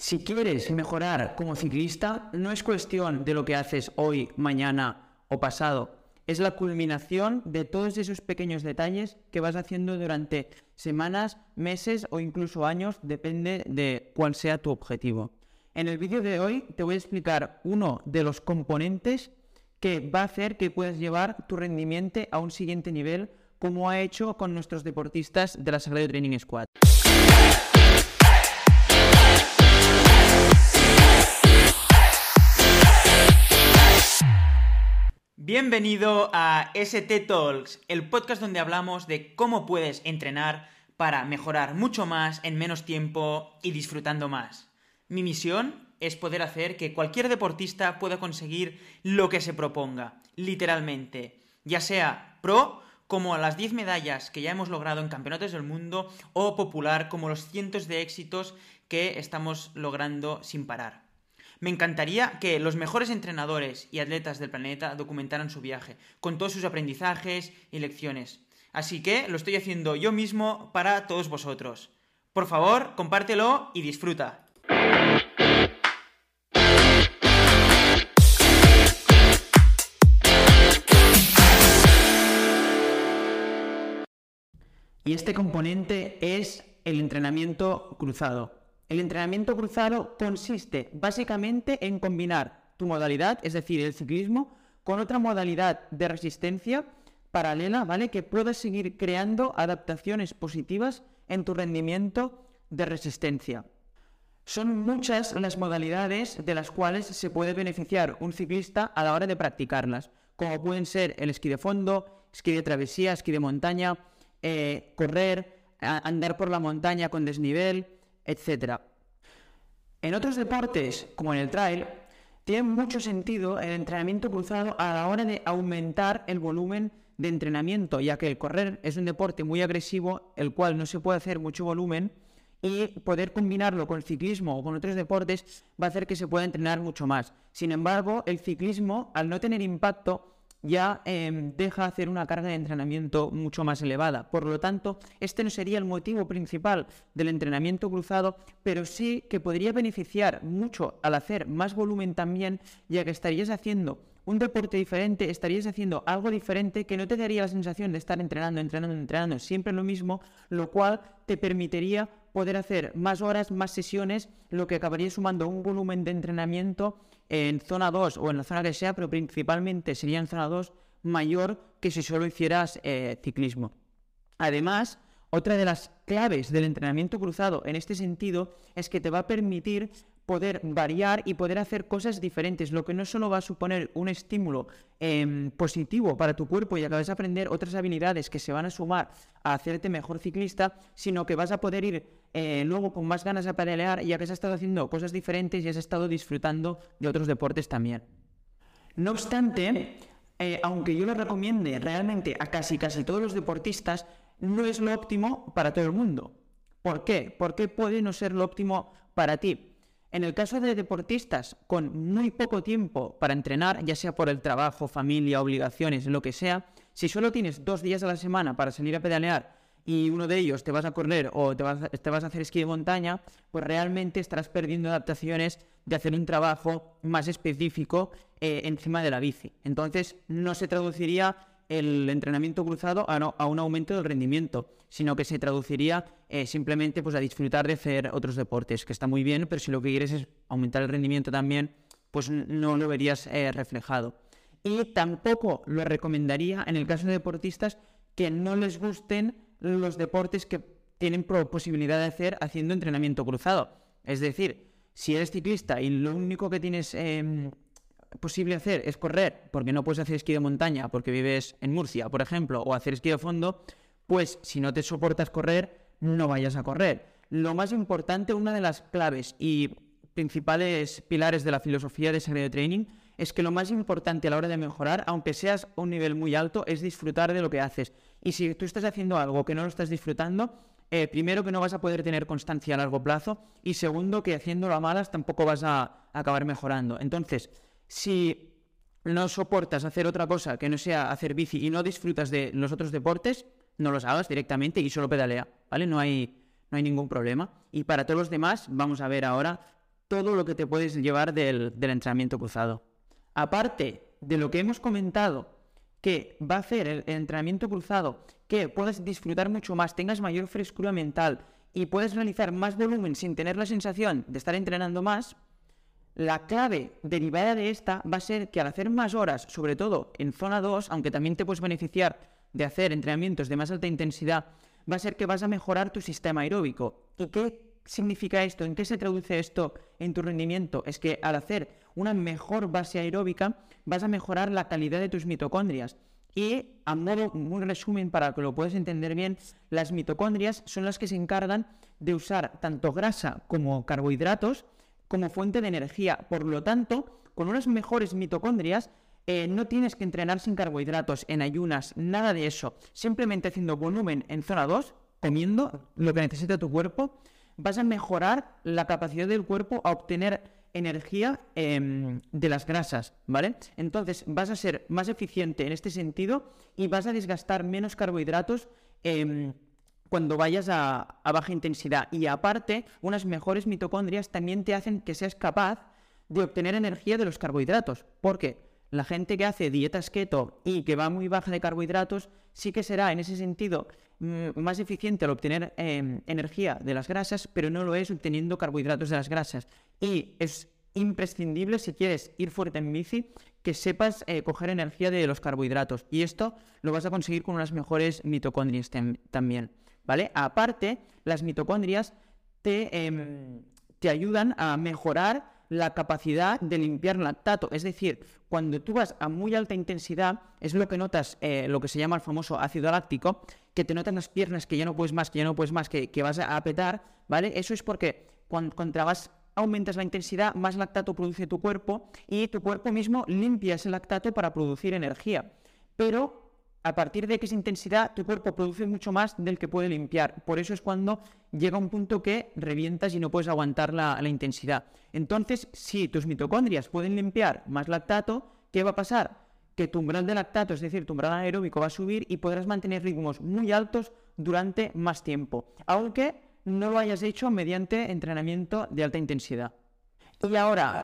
Si quieres mejorar como ciclista, no es cuestión de lo que haces hoy, mañana o pasado. Es la culminación de todos esos pequeños detalles que vas haciendo durante semanas, meses o incluso años, depende de cuál sea tu objetivo. En el vídeo de hoy te voy a explicar uno de los componentes que va a hacer que puedas llevar tu rendimiento a un siguiente nivel, como ha hecho con nuestros deportistas de la Sagrado Training Squad. Bienvenido a ST Talks, el podcast donde hablamos de cómo puedes entrenar para mejorar mucho más en menos tiempo y disfrutando más. Mi misión es poder hacer que cualquier deportista pueda conseguir lo que se proponga, literalmente, ya sea pro como las 10 medallas que ya hemos logrado en campeonatos del mundo o popular como los cientos de éxitos que estamos logrando sin parar. Me encantaría que los mejores entrenadores y atletas del planeta documentaran su viaje, con todos sus aprendizajes y lecciones. Así que lo estoy haciendo yo mismo para todos vosotros. Por favor, compártelo y disfruta. Y este componente es el entrenamiento cruzado. El entrenamiento cruzado consiste básicamente en combinar tu modalidad, es decir, el ciclismo, con otra modalidad de resistencia paralela, ¿vale? Que puedas seguir creando adaptaciones positivas en tu rendimiento de resistencia. Son muchas las modalidades de las cuales se puede beneficiar un ciclista a la hora de practicarlas, como pueden ser el esquí de fondo, esquí de travesía, esquí de montaña, eh, correr, andar por la montaña con desnivel, etc. En otros deportes, como en el trail, tiene mucho sentido el entrenamiento cruzado a la hora de aumentar el volumen de entrenamiento, ya que el correr es un deporte muy agresivo, el cual no se puede hacer mucho volumen, y poder combinarlo con el ciclismo o con otros deportes va a hacer que se pueda entrenar mucho más. Sin embargo, el ciclismo, al no tener impacto, ya em, deja hacer una carga de entrenamiento mucho más elevada. Por lo tanto, este no sería el motivo principal del entrenamiento cruzado, pero sí que podría beneficiar mucho al hacer más volumen también, ya que estarías haciendo un deporte diferente, estarías haciendo algo diferente que no te daría la sensación de estar entrenando, entrenando, entrenando siempre lo mismo, lo cual te permitiría poder hacer más horas, más sesiones, lo que acabaría sumando un volumen de entrenamiento en zona 2 o en la zona que sea, pero principalmente sería en zona 2 mayor que si solo hicieras eh, ciclismo. Además, otra de las claves del entrenamiento cruzado en este sentido es que te va a permitir poder variar y poder hacer cosas diferentes, lo que no solo va a suponer un estímulo em, positivo para tu cuerpo y acabas de aprender otras habilidades que se van a sumar a hacerte mejor ciclista, sino que vas a poder ir eh, luego con más ganas a pedalear ya que has estado haciendo cosas diferentes y has estado disfrutando de otros deportes también. No obstante, eh, aunque yo lo recomiende realmente a casi casi todos los deportistas, no es lo óptimo para todo el mundo. ¿Por qué? ¿Por qué puede no ser lo óptimo para ti? En el caso de deportistas con muy poco tiempo para entrenar, ya sea por el trabajo, familia, obligaciones, lo que sea, si solo tienes dos días a la semana para salir a pedalear y uno de ellos te vas a correr o te vas, a hacer esquí de montaña, pues realmente estarás perdiendo adaptaciones de hacer un trabajo más específico eh, encima de la bici. Entonces no se traduciría el entrenamiento cruzado a, un aumento del rendimiento, sino que se traduciría eh, simplemente pues, a disfrutar de hacer otros deportes, que está muy bien, pero si lo que quieres es aumentar el rendimiento también, pues no lo verías eh, reflejado. Y tampoco lo recomendaría en el caso de deportistas que no les gusten los deportes que tienen posibilidad de hacer haciendo entrenamiento cruzado. Es decir, si eres ciclista y lo único que tienes em, posible hacer es correr porque no puedes hacer esquí de montaña porque vives en Murcia, por ejemplo, o hacer esquí de fondo, pues si no te soportas correr, no vayas a correr. Lo más importante, una de las claves y principales pilares de la filosofía de Sagrado Training es que lo más importante a la hora de mejorar, aunque seas a un nivel muy alto, es disfrutar de lo que haces. Y si tú estás haciendo algo que no lo estás disfrutando, eh, primero que no vas a poder tener constancia a largo plazo y segundo que haciéndolo a malas tampoco vas a acabar mejorando. Entonces, si no soportas hacer otra cosa que no sea hacer bici y no disfrutas de los otros deportes, no los hagas directamente y solo pedalea, ¿vale? No hay, no hay ningún problema. Y para todos los demás, vamos a ver ahora todo lo que te puedes llevar del, del entrenamiento cruzado. Aparte de lo que hemos comentado, que va a hacer el, entrenamiento cruzado, que puedas disfrutar mucho más, tengas mayor frescura mental y puedes realizar más volumen sin tener la sensación de estar entrenando más, la clave derivada de esta va a ser que al hacer más horas, sobre todo en zona 2, aunque también te puedes beneficiar de hacer entrenamientos de más alta intensidad, va a ser que vas a mejorar tu sistema aeróbico. ¿Y qué significa esto? ¿En qué se traduce esto en tu rendimiento? Es que al hacer una mejor base aeróbica vas a mejorar la calidad de tus mitocondrias. Y a modo un resumen para que lo puedas entender bien, las mitocondrias son las que se encargan de usar tanto grasa como carbohidratos como fuente de energía. Por lo tanto, con unas mejores mitocondrias eh, no tienes que entrenar sin carbohidratos, en ayunas, nada de eso. Simplemente haciendo volumen en zona 2, comiendo lo que necesita tu cuerpo, vas a mejorar la capacidad del cuerpo a obtener energía em, de las grasas, ¿vale? Entonces vas a ser más eficiente en este sentido y vas a desgastar menos carbohidratos em, cuando vayas a, a, baja intensidad. Y aparte, unas mejores mitocondrias también te hacen que seas capaz de obtener energía de los carbohidratos. Porque la gente que hace dietas keto y que va muy baja de carbohidratos, sí que será en ese sentido mm, más eficiente al obtener em, energía de las grasas, pero no lo es obteniendo carbohidratos de las grasas. Y es imprescindible, si quieres ir fuerte en bici, que sepas eh, coger energía de los carbohidratos. Y esto lo vas a conseguir con unas mejores mitocondrias también. ¿Vale? Aparte, las mitocondrias te, em, te ayudan a mejorar la capacidad de limpiar lactato. Es decir, cuando tú vas a muy alta intensidad, es lo que notas, eh, lo que se llama el famoso ácido láctico, que te notan las piernas que ya no puedes más, que ya no puedes más, que, vas a petar, ¿vale? Eso es porque cuando, aumentas la intensidad, más lactato produce tu cuerpo y tu cuerpo mismo limpia ese lactato para producir energía. Pero a partir de esa intensidad, tu cuerpo produce mucho más del que puede limpiar. Por eso es cuando llega un punto que revientas y no puedes aguantar la, intensidad. Entonces, si tus mitocondrias pueden limpiar más lactato, ¿qué va a pasar? Que tu umbral de lactato, es decir, tu umbral aeróbico va a subir y podrás mantener ritmos muy altos durante más tiempo, aunque no lo hayas hecho mediante entrenamiento de alta intensidad. Y ahora...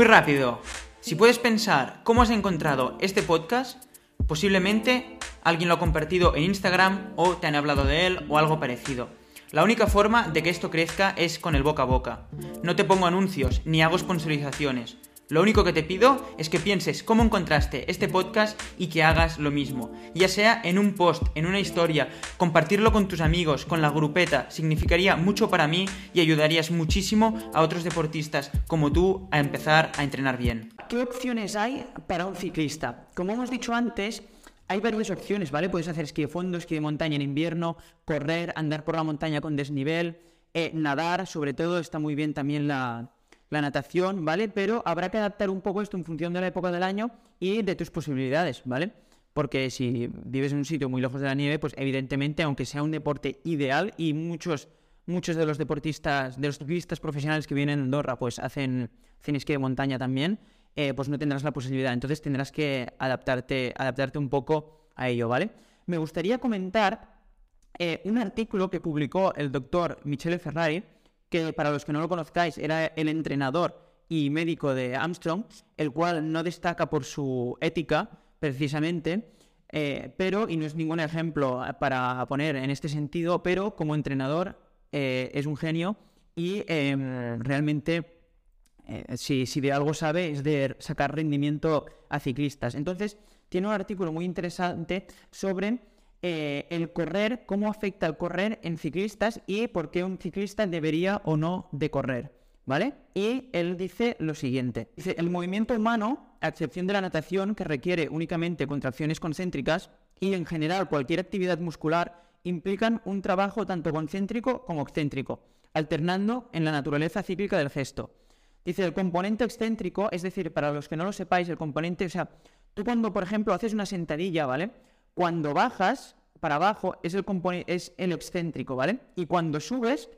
Muy rápido. Si puedes pensar cómo has encontrado este podcast, posiblemente alguien lo ha compartido en Instagram o te han hablado de él o algo parecido. La única forma de que esto crezca es con el boca a boca. No te pongo anuncios ni hago sponsorizaciones. Lo único que te pido es que pienses cómo encontraste este podcast y que hagas lo mismo. Ya sea en un post, en una historia, compartirlo con tus amigos, con la grupeta, significaría mucho para mí y ayudarías muchísimo a otros deportistas como tú a empezar a entrenar bien. ¿Qué opciones hay para un ciclista? Como hemos dicho antes, hay varias opciones, ¿vale? Puedes hacer esquí de fondo, esquí de montaña en invierno, correr, andar por la montaña con desnivel, eh, nadar, sobre todo está muy bien también la la natación, ¿vale? Pero habrá que adaptar un poco esto en función de la época del año y de tus posibilidades, ¿vale? Porque si vives en un sitio muy lejos de la nieve, pues evidentemente, aunque sea un deporte ideal y muchos, muchos de los deportistas, de los ciclistas profesionales que vienen a Andorra, pues hacen, hacen esquí de montaña también, eh, pues no tendrás la posibilidad. Entonces tendrás que adaptarte, adaptarte un poco a ello, ¿vale? Me gustaría comentar eh, un artículo que publicó el doctor Michele Ferrari, que para los que no lo conozcáis era el entrenador y médico de Armstrong, el cual no destaca por su ética, precisamente, eh, pero, y no es ningún ejemplo para poner en este sentido, pero como entrenador eh, es un genio y em, realmente, eh, si, si, de algo sabe, es de sacar rendimiento a ciclistas. Entonces, tiene un artículo muy interesante sobre eh, el correr, cómo afecta el correr en ciclistas y por qué un ciclista debería o no de correr, ¿vale? Y él dice lo siguiente, dice, el movimiento humano, a excepción de la natación, que requiere únicamente contracciones concéntricas, y en general cualquier actividad muscular, implican un trabajo tanto concéntrico como excéntrico, alternando en la naturaleza cíclica del gesto. Dice, el componente excéntrico, es decir, para los que no lo sepáis, el componente, o sea, tú cuando, por ejemplo, haces una sentadilla, ¿vale? Cuando bajas para abajo es el, es el excéntrico, ¿vale? Y cuando subes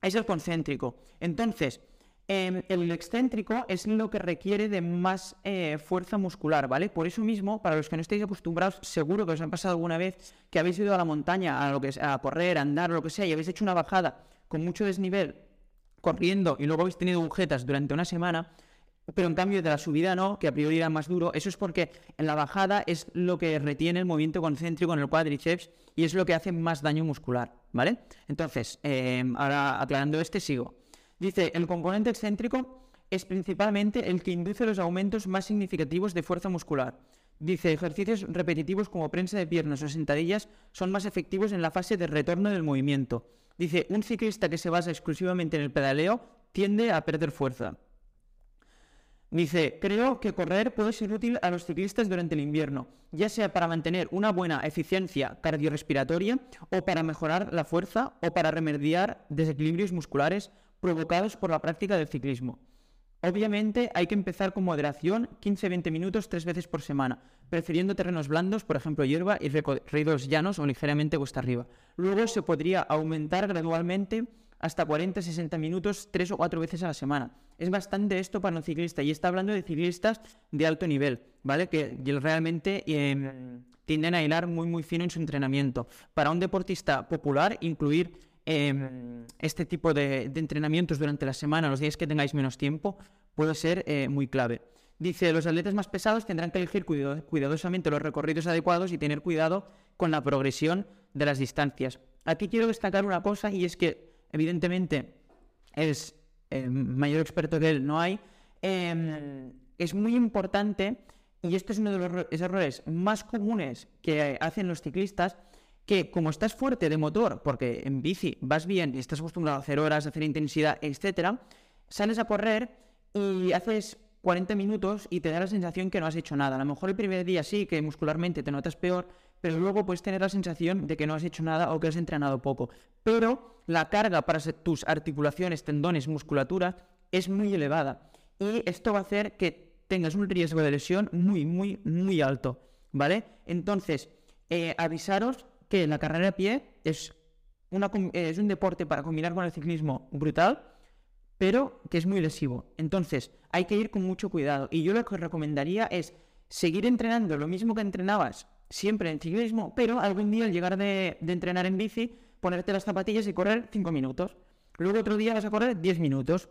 es el concéntrico. Entonces, Em, el excéntrico es lo que requiere de más eh, fuerza muscular, ¿vale? Por eso mismo, para los que no estéis acostumbrados, seguro que os ha pasado alguna vez que habéis ido a la montaña a, lo que, a correr, a andar, o lo que sea, y habéis hecho una bajada con mucho desnivel corriendo y luego habéis tenido agujetas durante una semana, pero en cambio de la subida no, que a priori era más duro, eso es porque en la bajada es lo que retiene el movimiento concéntrico en el cuádriceps y es lo que hace más daño muscular, ¿vale? Entonces, em, ahora aclarando este, sigo. Dice, el componente excéntrico es principalmente el que induce los aumentos más significativos de fuerza muscular. Dice, ejercicios repetitivos como prensa de piernas o sentadillas son más efectivos en la fase de retorno del movimiento. Dice, un ciclista que se basa exclusivamente en el pedaleo tiende a perder fuerza. Dice, creo que correr puede ser útil a los ciclistas durante el invierno, ya sea para mantener una buena eficiencia cardiorrespiratoria o para mejorar la fuerza o para remediar desequilibrios musculares provocados por la práctica del ciclismo. Obviamente hay que empezar con moderación, 15-20 minutos tres veces por semana, prefiriendo terrenos blandos, por ejemplo hierba y recorridos llanos o ligeramente cuesta arriba. Luego se podría aumentar gradualmente hasta 40-60 minutos tres o cuatro veces a la semana. Es bastante esto para un ciclista y está hablando de ciclistas de alto nivel, ¿vale? Que realmente em, tienden a hilar muy muy fino en su entrenamiento. Para un deportista popular, incluir Em, este tipo de, entrenamientos durante la semana, los días que tengáis menos tiempo, puede ser eh, muy clave. Dice, los atletas más pesados tendrán que elegir cuidadosamente los recorridos adecuados y tener cuidado con la progresión de las distancias. Aquí quiero destacar una cosa y es que, evidentemente, es el mayor experto que él no hay. Em, es muy importante, y este es uno de los errores más comunes que hacen los ciclistas, que como estás fuerte de motor, porque en bici vas bien y estás acostumbrado a hacer horas, a hacer intensidad, etcétera, sales a correr y haces 40 minutos y te da la sensación que no has hecho nada. A lo mejor el primer día sí, que muscularmente te notas peor, pero luego puedes tener la sensación de que no has hecho nada o que has entrenado poco. Pero la carga para tus articulaciones, tendones, musculatura es muy elevada. Y esto va a hacer que tengas un riesgo de lesión muy, muy, muy alto. ¿Vale? Entonces, eh, avisaros que la carrera a pie es, es un deporte para combinar con el ciclismo brutal, pero que es muy lesivo. Entonces, hay que ir con mucho cuidado. Y yo lo que os recomendaría es seguir entrenando lo mismo que entrenabas siempre en ciclismo, pero algún día al llegar de, de entrenar en bici, ponerte las zapatillas y correr 5 minutos. Luego otro día vas a correr 10 minutos.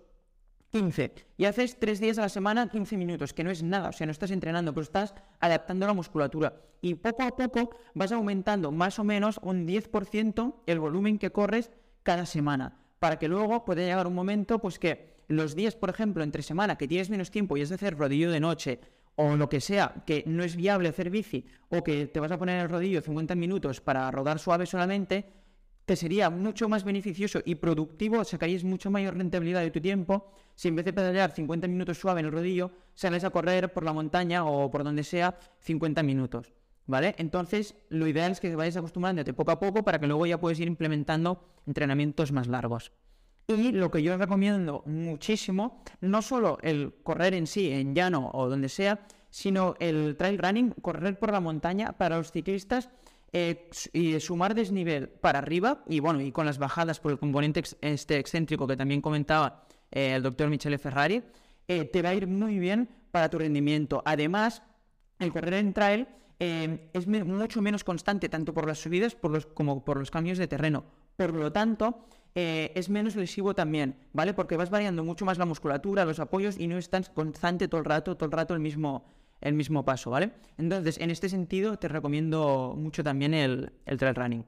15. Y haces 3 días a la semana 15 minutos, que no es nada, o sea, no estás entrenando, pero estás adaptando la musculatura. Y poco a poco vas aumentando más o menos un 10% el volumen que corres cada semana, para que luego pueda llegar un momento, pues que los días, por ejemplo, entre semana que tienes menos tiempo y es de hacer rodillo de noche, o lo que sea, que no es viable hacer bici, o que te vas a poner el rodillo 50 minutos para rodar suave solamente, te sería mucho más beneficioso y productivo, sacarías mucho mayor rentabilidad de tu tiempo si en vez de pedalear 50 minutos suave en el rodillo, sales a correr por la montaña o por donde sea 50 minutos. ¿Vale? Entonces, lo ideal es que vayas acostumbrándote poco a poco para que luego ya puedas ir implementando entrenamientos más largos. Y lo que yo recomiendo muchísimo, no solo el correr en sí, en llano o donde sea, sino el trail running, correr por la montaña para los ciclistas eh, y sumar desnivel para arriba y bueno, y con las bajadas por el componente este excéntrico que también comentaba eh, el doctor Michele Ferrari, eh, te va a ir muy bien para tu rendimiento. Además, el correr en trail es mucho menos constante tanto por las subidas como por los cambios de terreno. Por lo tanto, es menos lesivo también, ¿vale? Porque vas variando mucho más la musculatura, los apoyos y no es tan constante todo el rato, todo el rato el mismo, el mismo paso, ¿vale? Entonces, en este sentido, te recomiendo mucho también el, trail running.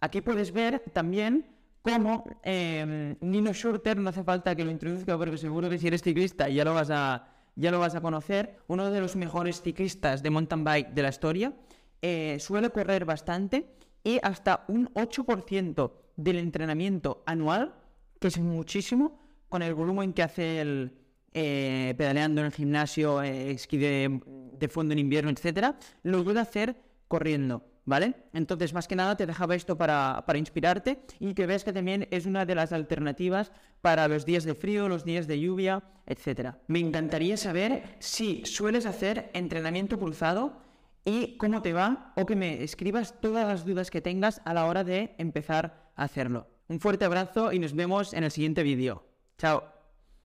Aquí puedes ver también cómo em, Nino Schurter, no hace falta que lo introduzca porque seguro que si eres ciclista ya lo vas a, ya lo vas a conocer, uno de los mejores ciclistas de mountain bike de la historia, eh, suele correr bastante y hasta un 8% del entrenamiento anual, que es muchísimo, con el volumen que hace el, eh, pedaleando en el gimnasio, eh, esquí de, fondo en invierno, etcétera, lo puede hacer corriendo. ¿Vale? Entonces, más que nada, te dejaba esto para, para, inspirarte y que veas que también es una de las alternativas para los días de frío, los días de lluvia, etcétera. Me encantaría saber si sueles hacer entrenamiento pulsado y cómo te va o que me escribas todas las dudas que tengas a la hora de empezar hacerlo. Un fuerte abrazo y nos vemos en el siguiente vídeo. Chao.